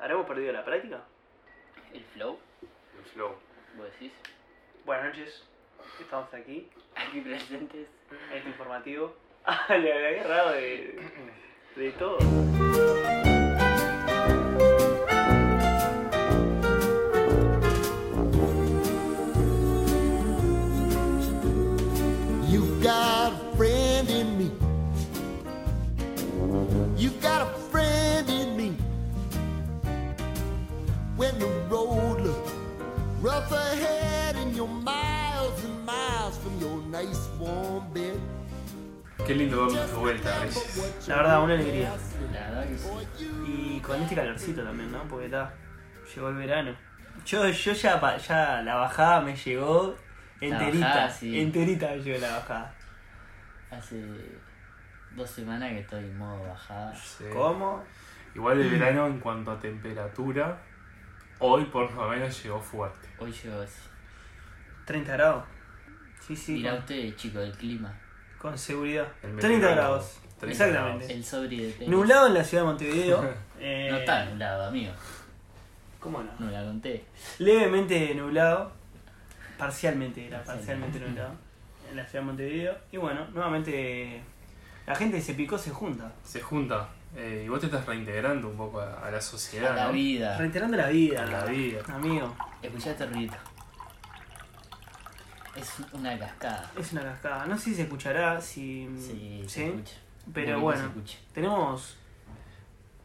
¿Habremos perdido la práctica? El flow, El flow. vos decís. Buenas noches, estamos aquí, Aquí presentes. en este informativo. Ah, le había agarrado de, de todo. Rough ahead and you're miles and miles from your nice warm bed. Qué lindo vernos de vuelta. La verdad, una alegría. La verdad que sí. Y con este calorcito también, ¿no? Porque está, llegó el verano. Yo, yo ya, ya la bajada me llegó enterita. bajada, sí. Enterita me llegó la bajada. Hace dos semanas que estoy en modo bajada. Sí. ¿Cómo? Igual el verano en cuanto a temperatura, hoy por lo menos llegó fuerte. Hoy llegó así. 30 grados. Sí, sí. Mira con, usted, chico, del clima. con seguridad. El 30 meteorólogo. grados. 30 Exactamente. El sobre de tenis. Nublado en la ciudad de Montevideo. eh, No está nublado, amigo. ¿Cómo no? No la conté. Levemente nublado. Parcialmente era, Parcialmente. parcialmente nublado. En la ciudad de Montevideo. Y bueno, nuevamente la gente se picó, se junta. Se junta eh, y vos te estás reintegrando un poco a, a la sociedad. A la ¿no? vida. Reiterando la vida. A la vida. Amigo, Escuchá este ruido. Es una cascada. es una cascada. No sé si se escuchará, si. Sí, se escucha. Pero bueno, se tenemos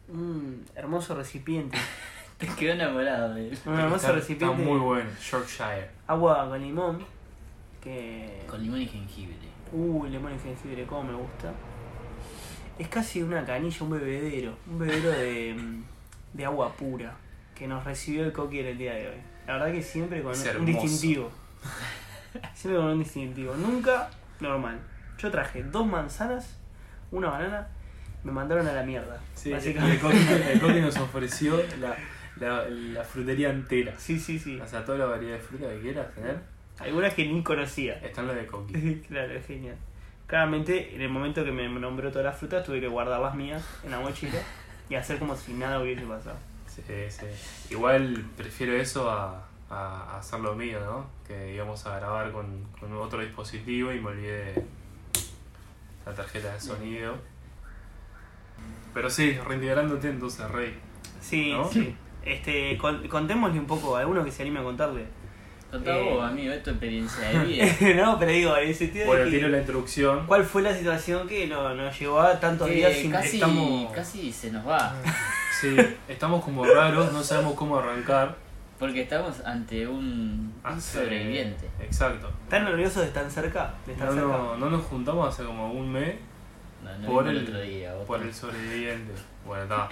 un hermoso recipiente. Te quedó enamorado de él. Un hermoso Está, está recipiente. muy bueno, Yorkshire. Agua con limón. Que. Con limón y jengibre. Uy, limón y jengibre, cómo me gusta. Es casi una canilla, un bebedero. Un bebedero de, mm, de agua pura. Que nos recibió el coqui en el día de hoy. La verdad que siempre con Es un distintivo. Siempre con un distintivo. Nunca normal. Yo traje dos manzanas, una banana, me mandaron a la mierda. Sí, el básicamente. Coqui, el Coqui nos ofreció la, la, la frutería entera. Sí, sí, sí. O sea, toda la variedad de fruta que quieras tener, Algunas que ni conocía. está en la de Coqui. claro, es genial. Claramente, en el momento que me nombró todas las frutas, tuve que guardar las mías en la mochila y hacer como si nada hubiese pasado. Sí, sí. Igual prefiero eso a, a hacer lo mío, ¿no? Que íbamos a grabar con, con otro dispositivo y me olvidé la tarjeta de sonido. Pero sí, reintegrándote entonces, Rey. Sí, ¿No? sí. Este, con- contémosle un poco a alguno que se anime a contarle. Contá Eh. vos, amigo, experiencia de vida. no, pero digo, en el sentido Bueno, de que, tiro la introducción. ¿cuál fue la situación que no- nos llevó a tantos Que días sin casi, estamos... casi se nos va. Sí, estamos como raros, no sabemos cómo arrancar. Porque estamos ante un, sobreviviente. Exacto. ¿Están nerviosos de estar cerca? De estar No, cerca. no, no nos juntamos hace como un mes No, no por el, el otro día. vos por el sobreviviente. Bueno, está.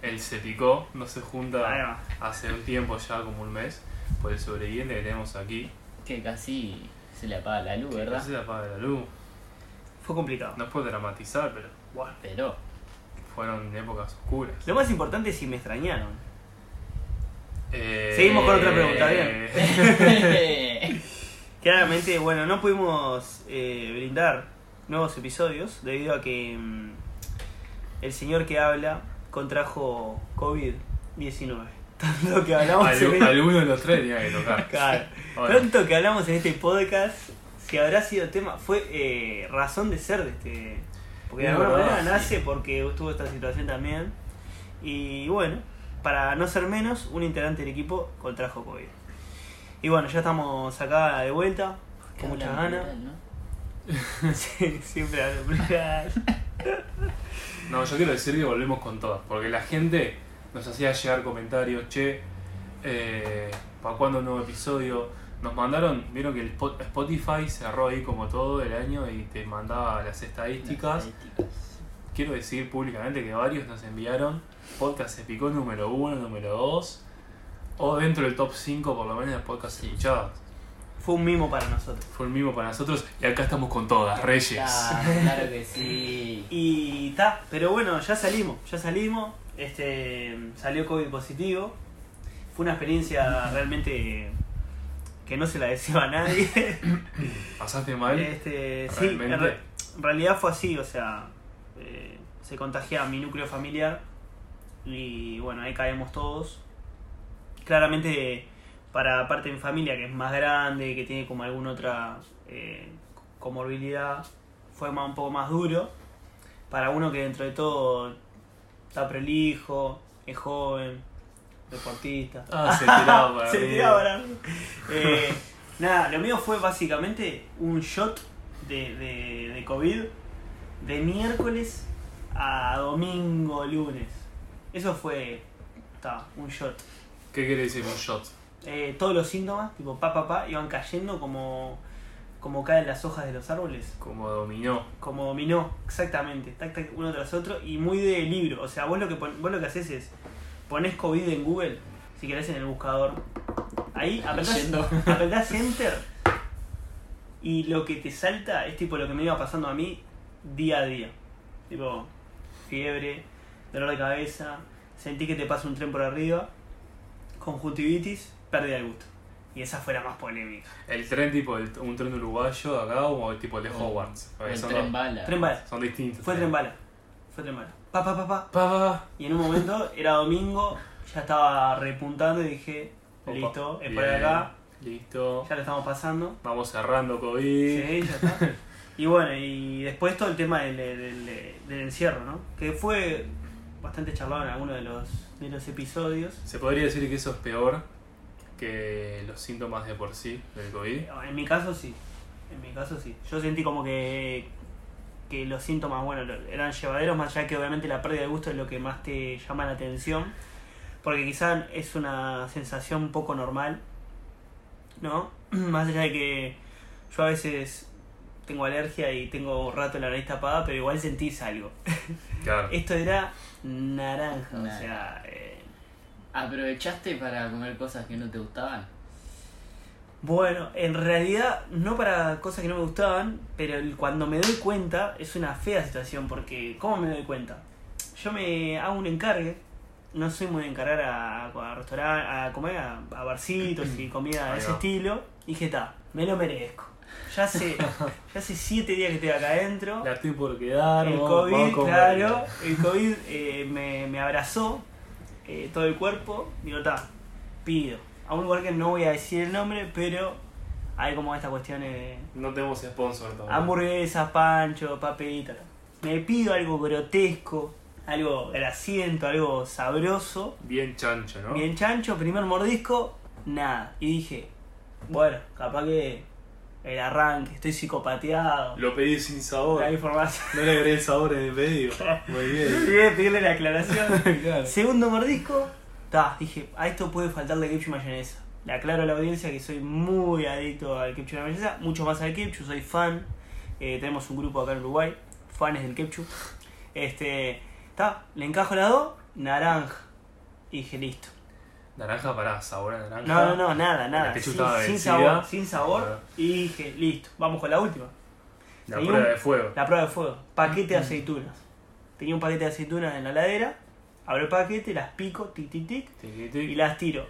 Él se picó, no se junta hace un tiempo ya, como un mes, por el sobreviviente que tenemos aquí. Que casi se le apaga la luz, ¿verdad? No se apaga la luz. Fue complicado. No es por dramatizar, pero Bueno. Pero, fueron épocas oscuras. Lo más importante es si me extrañaron. Eh, Seguimos con otra pregunta, bien. Claramente, bueno, no pudimos eh, brindar nuevos episodios debido a que mm, el señor que habla contrajo COVID-19. Tanto que hablamos en este- alguno de los tres tenía que tocar. Claro. Tanto que hablamos en este podcast, si habrá sido tema, fue eh, razón de ser de este. Porque de alguna manera sí. nace porque estuvo esta situación también. Y bueno, para no ser menos, un integrante del equipo contrajo COVID. Y bueno, ya estamos acá de vuelta, con muchas ganas. Sí, siempre hablo plural. No, yo quiero decir que volvemos con todas, porque la gente nos hacía llegar comentarios, che, eh, ¿para cuándo un nuevo episodio? Nos mandaron, vieron que el Spo- Spotify cerró ahí como todo el año y te mandaba las estadísticas. Quiero decir públicamente que varios nos enviaron podcast se picó número uno, número 2, o dentro del top 5 por lo menos de podcast Sí. escuchados. Fue un mimo para nosotros. Fue el mismo para nosotros y acá estamos con todas, Reyes. Claro, claro que sí. Y ta, pero bueno, ya salimos, ya salimos. Este salió COVID positivo. Fue una experiencia realmente que no se la deseo a nadie. ¿Pasaste mal? Este, sí, en, Realmente. re- en realidad fue así, o sea, eh, se contagia mi núcleo familiar Y bueno, ahí caemos todos. Claramente para parte de mi familia que es más grande, que tiene como alguna otra eh, comorbilidad, fue más, un poco más duro. Para uno que dentro de todo está prolijo, es joven, deportista. Ah, se tiraba para Se tiraba para. Eh, nada, lo mío fue básicamente un shot de, de, de COVID de miércoles a domingo, lunes. Eso fue ta, un shot. ¿Qué quiere decir un shot? Eh, todos los síntomas, tipo pa pa pa, iban cayendo como, como caen las hojas de los árboles. Como dominó. Como dominó, exactamente, tac, tac, uno tras otro, y muy de libro. O sea, vos lo que pon- vos lo que haces es pones COVID en Google, si querés en el buscador. Ahí apretás, apretás enter y lo que te salta es tipo lo que me iba pasando a mí día a día. Tipo, fiebre, dolor de cabeza, sentí que te pasa un tren por arriba, conjuntivitis, pérdida del gusto. Y esa fue la más polémica. El tren tipo, el- un tren uruguayo acá o tipo el de Hogwarts. O Porque el son, tren dos- bala. Tren bala. son distintos. Fue tren bala. Fue tren bala. Pa, pa, pa, pa. Pa, pa, pa. Y en un momento era domingo, ya estaba repuntando y dije, Opa, listo, es por acá, Listo. ya lo estamos pasando. Vamos cerrando COVID. Sí, ya está. Y bueno, y después todo el tema del, del, del encierro, ¿no? Que fue bastante charlado en alguno de los, de los episodios. Se podría decir que eso es peor que los síntomas de por sí del COVID. En mi caso sí, en mi caso sí. Yo sentí como que, que los síntomas, bueno, eran llevaderos, más allá que obviamente la pérdida de gusto es lo que más te llama la atención, porque quizás es una sensación un poco normal, ¿no? Más allá de que yo a veces tengo alergia y tengo rato la nariz tapada, pero igual sentís algo. Claro. Esto era naranja, o sea... eh, ¿Aprovechaste para comer cosas que no te gustaban? Bueno, en realidad no para cosas que no me gustaban, pero cuando me doy cuenta es una fea situación porque ¿cómo me doy cuenta? Yo me hago un encargue, no soy muy de encargar a, a restaurantes, a comer a, a barcitos y comida de ese estilo, y dije, está, me lo merezco. Ya hace, ya hace siete días que estoy acá adentro, La estoy por quedar. el vamos- COVID, vamos claro, el COVID eh, me, me abrazó eh, todo el cuerpo. Digo, está, pido. A un lugar que no voy a decir el nombre, pero hay como estas cuestiones de No tenemos sponsor todavía. hamburguesas, pancho, papita. Me pido algo grotesco, algo grasiento, algo sabroso. Bien chancho, ¿no? Bien chancho, primer mordisco, nada. Y dije, bueno, capaz que el arranque, estoy psicopateado. Lo pedí sin sabor. La información. No le agregué el sabor en el pedido. Muy bien. De pedirle la aclaración. Claro. Segundo mordisco, ta, dije, a esto puede faltarle ketchup y mayonesa. Le aclaro a la audiencia que soy muy adicto al ketchup y mayonesa, mucho más al ketchup, soy fan. Eh, tenemos un grupo acá en Uruguay, fans del ketchup. Este, ta, le encajo las dos, naranja. Y dije, listo. Naranja para sabor a naranja. No, no, no, nada, nada. Sin, sabor, sin sabor. Y dije, listo, vamos con la última. La Tenía prueba un- de fuego. La prueba de fuego. Paquete de aceitunas. Tenía un paquete de aceitunas en la ladera. Abro el paquete, las pico, tic, tic, tic. Y las tiro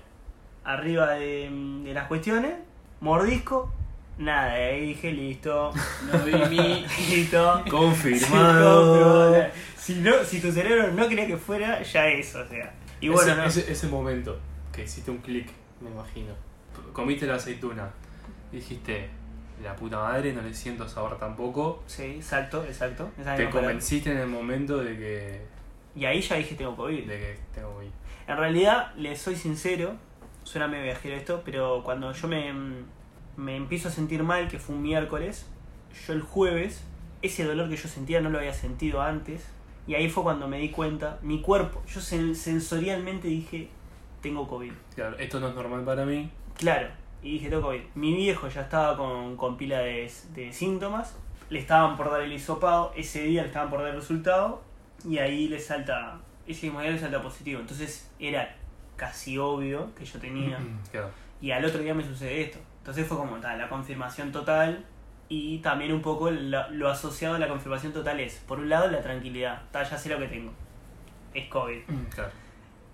arriba de, de las cuestiones. Mordisco. Nada, y ahí dije, listo. No vi mi. Listo. Confirmado. Si, no, si tu cerebro no quería que fuera, ya es, o sea. Y bueno, ese, no. ese, ese momento que hiciste un clic, me imagino. Comiste la aceituna dijiste, la puta madre, no le siento sabor tampoco. Sí, exacto, exacto. Te convenciste en el momento de que, Y ahí ya dije, tengo COVID. de que tengo que ir. En realidad, les soy sincero, suena medio viajero esto, pero cuando yo me, me empiezo a sentir mal, que fue un miércoles, yo el jueves, ese dolor que yo sentía no lo había sentido antes, y ahí fue cuando me di cuenta, mi cuerpo, yo sen- sensorialmente dije, tengo COVID. Claro, esto no es normal para mí. Claro, y dije, tengo COVID. Mi viejo ya estaba con, con pila de, de síntomas, le estaban por dar el hisopado, ese día le estaban por dar el resultado, y ahí le salta, ese mismo día le salta positivo. Entonces era casi obvio que yo tenía, Claro. y al otro día me sucede esto. Entonces fue como tal, la confirmación total, y también un poco lo, lo asociado a la confirmación total es, por un lado, la tranquilidad, ta, ya sé lo que tengo, es COVID. Claro.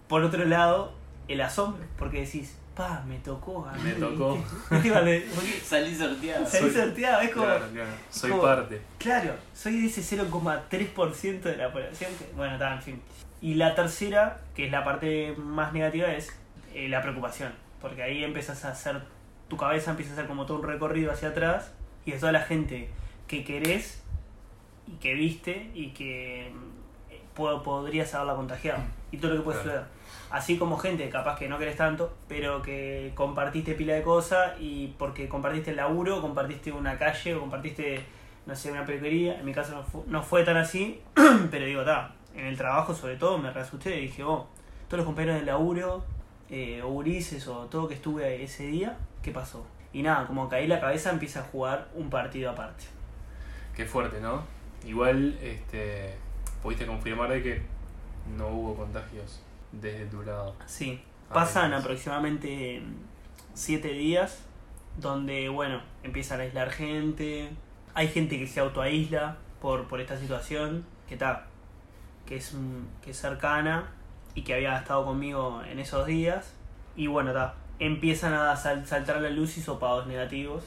Por otro lado, el asombro, porque decís, pa, me tocó a mí. Me tocó. ¿viste? ¿Viste cuando- porque Salí sorteado. salí Soy- sorteado, es como, Claro, claro. Soy como- parte. claro, soy de ese 0,3% de la población que, bueno, está, en fin. Y la tercera, que es la parte más negativa, es eh, la preocupación. Porque ahí empiezas a hacer, tu cabeza empieza a hacer como todo un recorrido hacia atrás y es toda la gente que querés y que viste y que mm, po- podrías haberla contagiado. Y todo lo que puede Claro. suceder. Así como gente capaz que no querés tanto, pero que compartiste pila de cosas y porque compartiste el laburo, compartiste una calle o compartiste, no sé, una peluquería. En mi caso no fue, no fue tan así, pero digo, está, en el trabajo sobre todo me reasusté y dije, oh, todos los compañeros del laburo, eh, o Ulises o todo que estuve ese día, ¿qué pasó? Y nada, como caí la cabeza empieza a jugar un partido aparte. Qué fuerte, ¿no? Igual, este, pudiste confirmar de que no hubo contagios desde tu lado. Sí, Ah, pasan aproximadamente 7 días donde, bueno, empiezan a aislar gente, hay gente que se autoaísla por, por esta situación, que está, que es, mm, que es cercana y que había estado conmigo en esos días, y bueno, está, empiezan a sal- saltar a la luz hisopados negativos,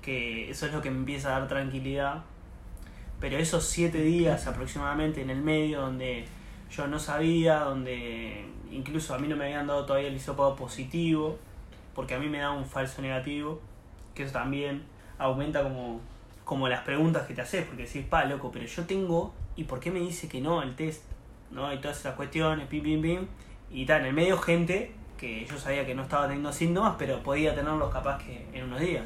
que eso es lo que me empieza a dar tranquilidad, pero esos 7 días aproximadamente en el medio donde yo no sabía, donde incluso a mí no me habían dado todavía el hisopado positivo, porque a mí me da un falso negativo, que eso también aumenta como, como las preguntas que te haces, porque decís, pa, loco, pero yo tengo, ¿y por qué me dice que no el test? ¿No? Y todas esas cuestiones, pim, pim, pim. Y tal, en el medio gente que yo sabía que no estaba teniendo síntomas, pero podía tenerlos capaz que en unos días.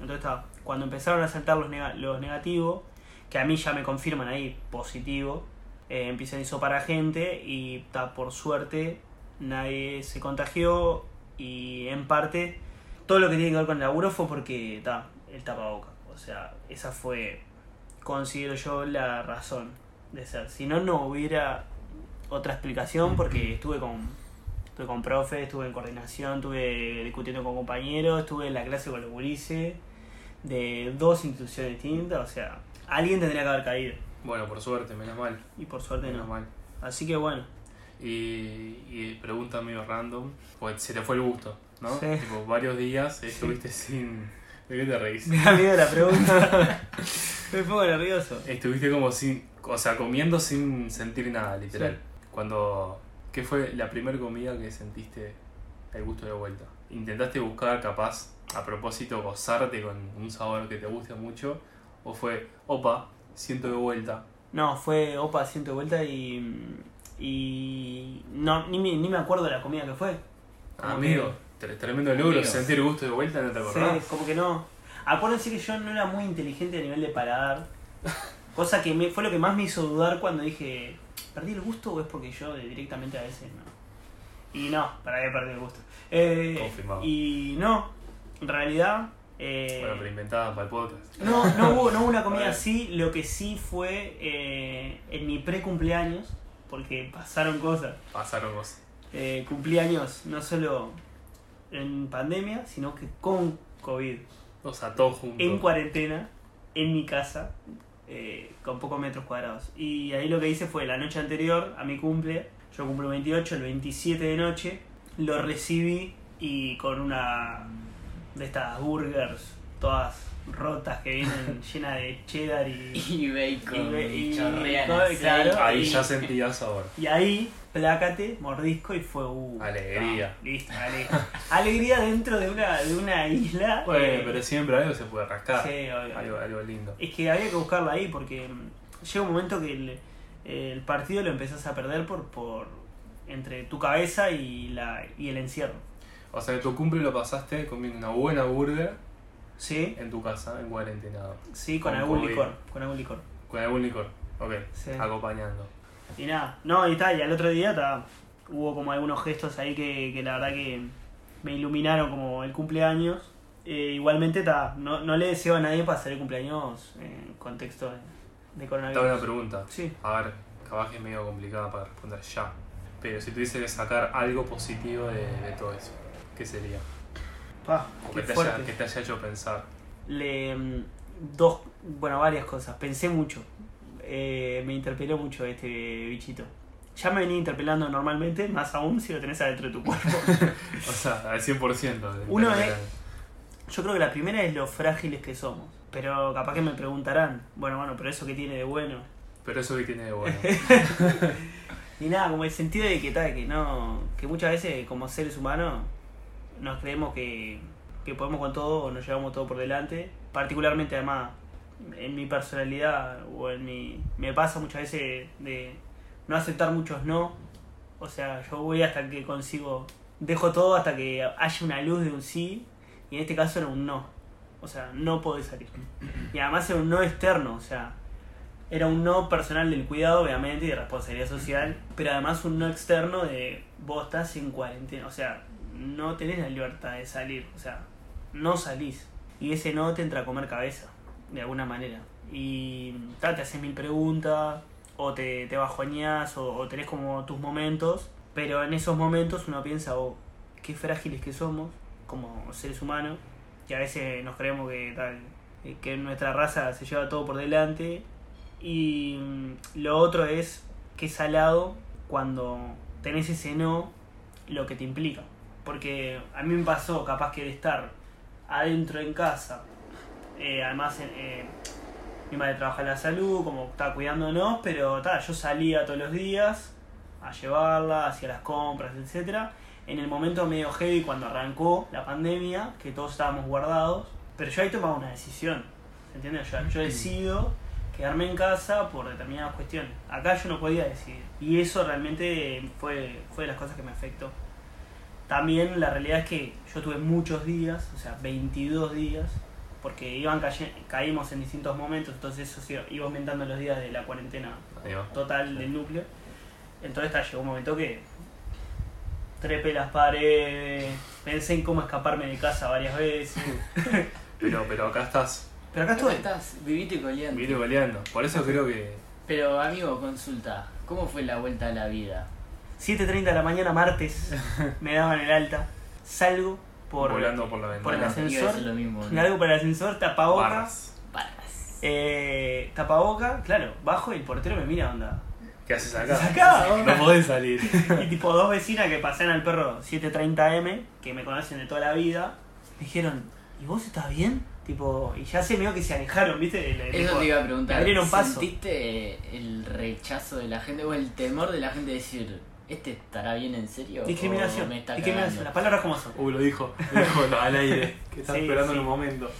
Entonces, está, cuando empezaron a saltar los, nega- los negativos, que a mí ya me confirman ahí positivo, eh, empiezan a hisopar gente y ta, por suerte nadie se contagió y en parte todo lo que tiene que ver con el laburo fue porque ta, el tapaboca. O sea, esa fue, considero yo, la razón de ser. Si no, no hubiera otra explicación porque estuve con, estuve con profe, estuve en coordinación, estuve discutiendo con compañeros, estuve en la clase con los gurises de dos instituciones distintas. O sea, alguien tendría que haber caído Bueno, por suerte, menos mal. y por suerte Menos no. mal. Así que bueno, Y, y pregunta medio random, pues se te fue el gusto, ¿no? Sí. Tipo, varios días estuviste sin... ¿De qué te reís? me da miedo la pregunta. me pongo nervioso. Estuviste como sin... O sea, comiendo sin sentir nada, literal. Sí. Cuando... ¿Qué fue la primera comida que sentiste el gusto de vuelta? ¿Intentaste buscar, capaz, a propósito, gozarte con un sabor que te guste mucho? ¿O fue, opa, siento de vuelta? No, fue Opa asiento de vuelta y. Y. No, ni me, ni me acuerdo de la comida que fue. Como Amigo, tre- tremendo logro, Amigos. sentir gusto de vuelta, ¿no te que- acordás? Sí, como que no. Acuérdense que yo no era muy inteligente a nivel de paladar. Cosa que me, fue lo que más me hizo dudar cuando dije. ¿Perdí el gusto o es porque yo directamente a veces no? Y no, para qué perdí el gusto. Eh, Confirmado. y no, en realidad. Eh, Bueno, pero para el podcast. No, no hubo, no hubo una comida así, lo que sí fue eh, en mi pre-cumpleaños, porque pasaron cosas. Pasaron cosas. Eh, cumpleaños no solo en pandemia, sino que con COVID, O sea, todos juntos. en cuarentena, en mi casa, eh, con pocos metros cuadrados. Y ahí lo que hice fue la noche anterior a mi cumple, yo cumplo 28, el 27 de noche, lo recibí y con una de estas burgers todas rotas que vienen llenas de cheddar y, Y bacon, Y- y- claro. Ahí y- ya sentía sabor. y ahí plácate, mordisco y fue uh, Alegría. listo, alegría. alegría dentro de una, de una isla. Bueno, eh, pero siempre algo se puede rascar. sí, obvio. Algo, algo lindo. Es que había que buscarla ahí porque mm, llega un momento que el, el partido lo empezás a perder por, por entre tu cabeza y la y el encierro. O sea, que tu cumple lo pasaste comiendo una buena burger ¿Sí? en tu casa, en cuarentenado. Sí, con, Con algún COVID. licor, con algún licor. Con algún licor. Ok. Sí. Acompañando. Y nada, no, y tal, y al otro día ta, hubo como algunos gestos ahí que, que la verdad que me iluminaron como el cumpleaños. Eh, igualmente ta, no, no le deseo a nadie pasar el cumpleaños en contexto de, coronavirus. una pregunta. Sí. A ver, capaz que es medio complicada para responder ya. Pero si tuviese que sacar algo positivo de, de todo eso, ¿qué sería? Pa, O qué que te, haya, fuerte. que te haya hecho pensar. Le, mm, dos, bueno, varias cosas. Pensé mucho. Eh, me interpeló mucho este bichito. Ya me venía interpelando normalmente, más aún si lo tenés adentro de tu cuerpo. O sea, al 100%. de Uno interpretar. Yo creo que la primera es lo frágiles que somos. Pero capaz que me preguntarán, bueno, bueno, pero eso que tiene de bueno. Pero eso que tiene de bueno. Ni nada, como el sentido de que tal, que no. que muchas veces como seres humanos nos creemos que, que podemos con todo nos llevamos todo por delante. Particularmente además en mi personalidad o en mi. me pasa muchas veces de no aceptar muchos no. O sea, yo voy hasta que consigo. dejo todo hasta que haya una luz de un sí. Y en este caso era un no. O sea, no podés salir. Y además era un no externo, o sea, era un no personal del cuidado, obviamente, y de responsabilidad social, pero además un no externo de vos estás en cuarentena, o sea, no tenés la libertad de salir, o sea, no salís. Y ese no te entra a comer cabeza, de alguna manera. Y tal, te haces mil preguntas, o te, te bajoñás, o, tenés como tus momentos, pero en esos momentos uno piensa, oh, qué frágiles que somos como seres humanos, que a veces nos creemos que tal eh, que nuestra raza se lleva todo por delante y mm, lo otro es que salado cuando tenés ese no lo que te implica porque a mí me pasó capaz que de estar adentro en casa eh, además eh, mi madre trabaja en la salud como está cuidándonos pero ta, yo salía todos los días a llevarla hacía las compras etcétera en el momento medio heavy cuando arrancó la pandemia, que todos estábamos guardados, pero yo ahí tomaba una decisión, ¿entiendes? Yo, yo decido quedarme en casa por determinadas cuestiones. Acá yo no podía decidir. Y eso realmente fue, fue de las cosas que me afectó. También la realidad es que yo tuve muchos días, o sea, 22 días, porque iban caímos en distintos momentos, entonces eso se iba aumentando los días de la cuarentena total del núcleo. Entonces ta, llegó un momento que trepé las paredes, pensé en cómo escaparme de casa varias veces. Pero, pero acá estás Pero acá ¿Cómo estoy. estás? Vivite coleando. vivir goleando. Por eso creo que. Pero amigo, consulta, ¿cómo fue la vuelta a la vida? 7.30 de la mañana, martes, me daban el alta. Salgo por, volando por la por el ascensor. Lo mismo. ¿no? largo por el ascensor, tapabocas. Barras. Barras. Eh, tapaboca, claro, bajo y el portero me mira, onda. ¿Qué haces acá? Acá, onda. No podés salir. Y tipo dos vecinas que pasan al perro 730M, que me conocen de toda la vida, me dijeron, ¿y vos estás bien? Tipo, y ya se medio que se alejaron, ¿viste? De- de- Eso tipo, te iba a preguntar. abrieron paso. ¿Sentiste el rechazo de la gente o el temor de la gente de decir, ¿este estará bien en serio? o Discriminación, me está discriminación, las palabras como son. Uh, lo dijo. Lo dijo al aire. Que está Sí, esperando sí. en un momento.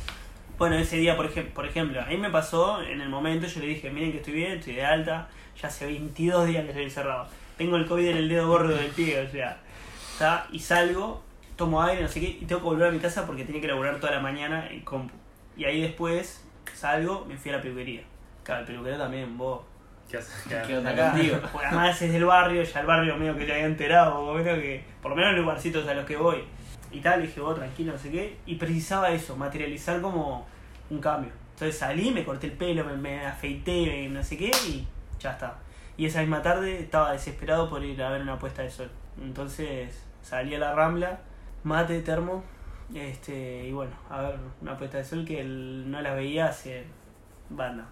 Bueno, ese día, por, ejem- por ejemplo, a mí me pasó en el momento, yo le dije, miren que estoy bien, estoy de alta, ya hace 22 días que estoy encerrado. Tengo el COVID en el dedo gordo del pie, o sea, y salgo, tomo aire, no sé qué, y tengo que volver a mi casa porque tenía que laburar toda la mañana en compu. Y ahí después salgo, me fui a la peluquería. Claro, el peluquero también, vos. ¿Qué haces ¿Qué acá? onda Acá, contigo? porque además es del barrio, ya el barrio medio que le había enterado, medio que, por lo menos en lugarcitos a los que voy. Y tal, dije, vos tranquilo, no sé qué. Y precisaba eso, materializar como un cambio. Entonces salí, me corté el pelo, me, me afeité, me- no sé qué, y ya está. Y esa misma tarde estaba desesperado por ir a ver una puesta de sol. Entonces salí a la rambla, mate, termo, este, y bueno, a ver una puesta de sol que el- no la veía hace banda.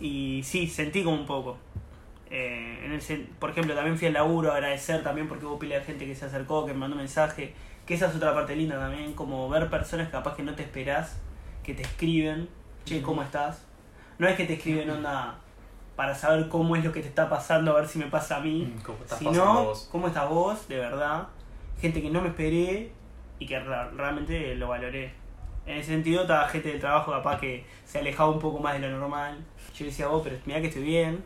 Y sí, sentí como un poco. Eh, en el por ejemplo, también fui al laburo a agradecer también porque hubo pila de gente que se acercó, que me mandó mensaje. Que esa es otra parte linda también, como ver personas capaz que no te esperás, que te escriben, che, ¿cómo estás? No es que te escriben onda para saber cómo es lo que te está pasando, a ver si me pasa a mí, Mm, ¿Cómo estás sino vos? cómo estás vos, de verdad. Gente que no me esperé y que realmente lo valoré. En ese sentido, estaba gente del trabajo capaz que se alejaba un poco más de lo normal. Yo decía, vos, pero mira que estoy bien.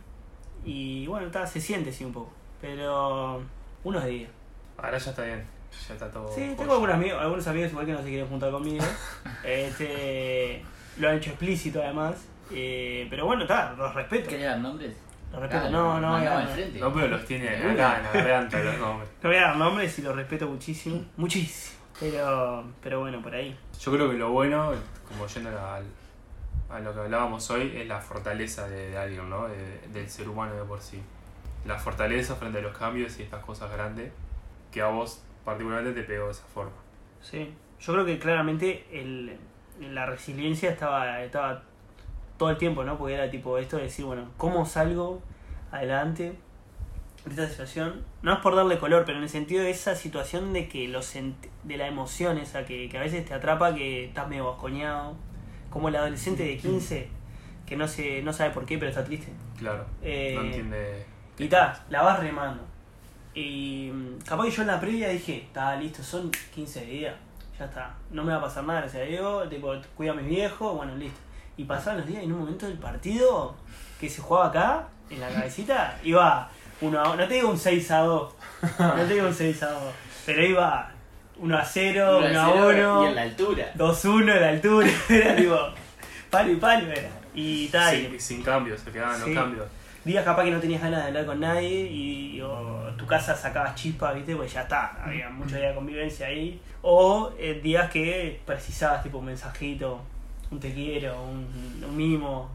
Y bueno, ta, se siente sí un poco. Pero unos días. Ahora ya está bien. Ya está todo. Sí, tengo algunos amigos, algunos amigos igual que no se quieren juntar conmigo. este, lo han hecho explícito además. Eh, pero bueno, está, los respeto. ¿Querés dar nombres? Los respeto. Ah, No, no, no, frente. No, pero los tiene acá en la garganta los nombres. No voy a dar nombres y los respeto muchísimo. Muchísimo. Pero, pero bueno, por ahí. Yo creo que lo bueno, como yendo al- a lo que hablábamos hoy, es la fortaleza de, de alguien, ¿no? De- del ser humano de por sí. La fortaleza frente a los cambios y estas cosas grandes que a vos particularmente te pegó de esa forma. Sí. Yo creo que claramente el, la resiliencia estaba, estaba todo el tiempo, ¿no? Porque era tipo esto de decir, bueno, ¿cómo salgo adelante de esta situación? No es por darle color, pero en el sentido de esa situación de que lo sent- de la emoción esa que, que a veces te atrapa, que estás medio bascoñado. Como el adolescente de 15 que no se no sabe por qué, pero está triste. Claro. Eh, no entiende. Y ta, la vas remando. Y mm, capaz que yo en la previa dije, está listo, son 15 días, ya está, no me va a pasar nada, gracias a Dios, tipo, cuida a mis viejos, bueno, listo. Y pasaban los días y en un momento del partido que se jugaba acá, en la cabecita, iba uno a, no te digo un 6 a 2, no te digo un 6 a 2, pero iba 1 a 0, 1 a 1, Y en la altura. 2-1 en la altura, era tipo, palo y palo era. Y tal, Sin, sin cambios, se quedaban Sí. los cambios. días capaz que no tenías ganas de hablar con nadie y o tu casa sacabas chispas, ¿viste? Pues ya está, había mucha día de convivencia ahí. O eh, días que precisabas tipo un mensajito, un te quiero, un, un mimo.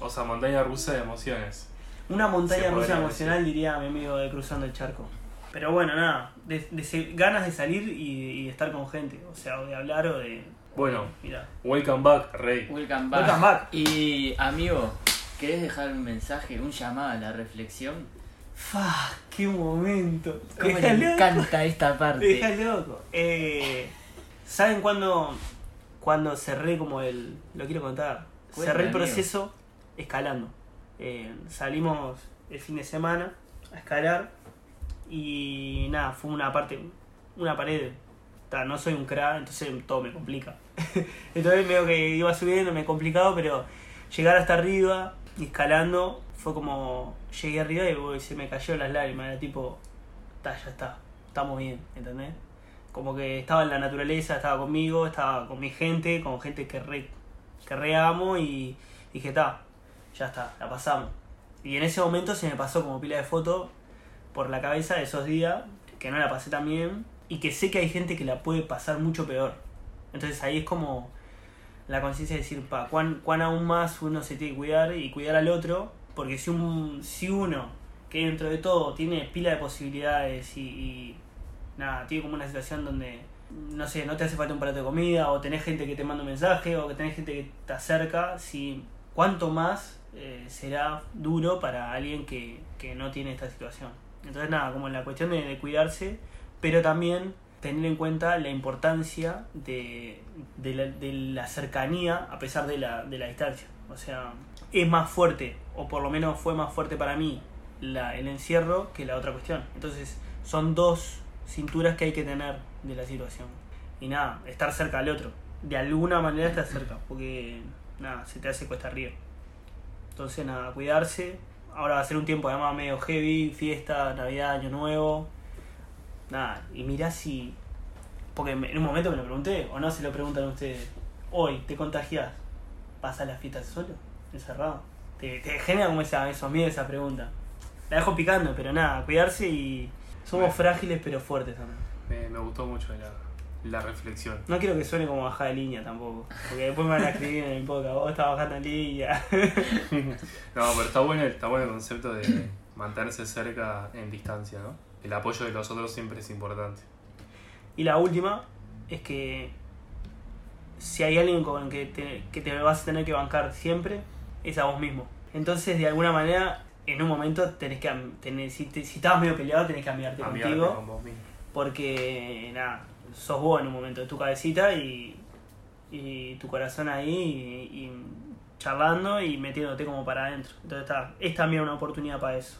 O sea, montaña rusa de emociones. Una montaña rusa emocional, diría mi amigo de Cruzando el Charco. Pero bueno, nada, de, de ganas de salir y, y de estar con gente, o sea, o de hablar o de... Bueno. Mira, Welcome back, Rey. Welcome back. Welcome back. Y amigo, ¿querés dejar un mensaje, un llamado a la reflexión? ¡Fa! ¡Qué momento! ¿Cómo Deja le loco. encanta esta parte? Deja loco. Eh, ¿Saben cuándo, cuándo cerré como el... Lo quiero contar. Cerré el amigo. proceso escalando. Eh, salimos el fin de semana a escalar y nada, fue una parte, una pared. Ta, no soy un crack, entonces todo me complica. entonces veo que iba subiendo, me complicado, pero llegar hasta arriba y escalando fue como llegué arriba y se me cayó las lágrimas, era tipo, ta, ya está, estamos bien, ¿entendés? Como que estaba en la naturaleza, estaba conmigo, estaba con mi gente, con gente que re, que re amo y dije, ta, ya está, la pasamos. Y en ese momento se me pasó como pila de fotos por la cabeza de esos días, que no la pasé tan bien, y que sé que hay gente que la puede pasar mucho peor. Entonces ahí es como la conciencia de decir, pa, cuán, cuán aún más uno se tiene que cuidar y cuidar al otro, porque si, un, si uno, que dentro de todo tiene pila de posibilidades y, y nada, tiene como una situación donde, no sé, no te hace falta un plato de comida, o tenés gente que te manda un mensaje, o que tenés gente que te acerca, si cuánto más eh, será duro para alguien que, que no tiene esta situación. Entonces nada, como la cuestión de, de cuidarse, pero también tener en cuenta la importancia de, de, la, de la cercanía a pesar de la, de la distancia. O sea, es más fuerte, o por lo menos fue más fuerte para mí la, el encierro que la otra cuestión. Entonces son dos cinturas que hay que tener de la situación. Y nada, estar cerca al otro. De alguna manera estar cerca, porque nada, se te hace cuesta arriba. Entonces nada, cuidarse. Ahora va a ser un tiempo además medio heavy, fiesta, Navidad, Año Nuevo. Nada, y mirá si... Porque en un momento me lo pregunté, o no se lo preguntan ustedes. Hoy, ¿te contagias? ¿Vas a las fiestas solo? ¿Encerrado? Te, te genera como esa, esos miedos, esa pregunta. La dejo picando, pero nada, cuidarse y... Somos Bueno. frágiles pero fuertes también. Me, me gustó mucho la, la reflexión. No quiero que suene como bajada de línea tampoco. Porque después me van a escribir en el podcast, vos estás bajando en línea. No, pero está bueno, está bueno el concepto de mantenerse cerca en distancia, ¿no? El apoyo de los otros siempre es importante. Y la última es que si hay alguien con el que te, que te vas a tener que bancar siempre, es a vos mismo. Entonces, de alguna manera, en un momento tenés que tenés, si, te- si estabas medio peleado, tenés que amigarte Amigarte contigo. con vos mismo. Porque, nada, sos vos en un momento de tu cabecita y, y tu corazón ahí y, y charlando y metiéndote como para adentro. Entonces, está, es también una oportunidad para eso.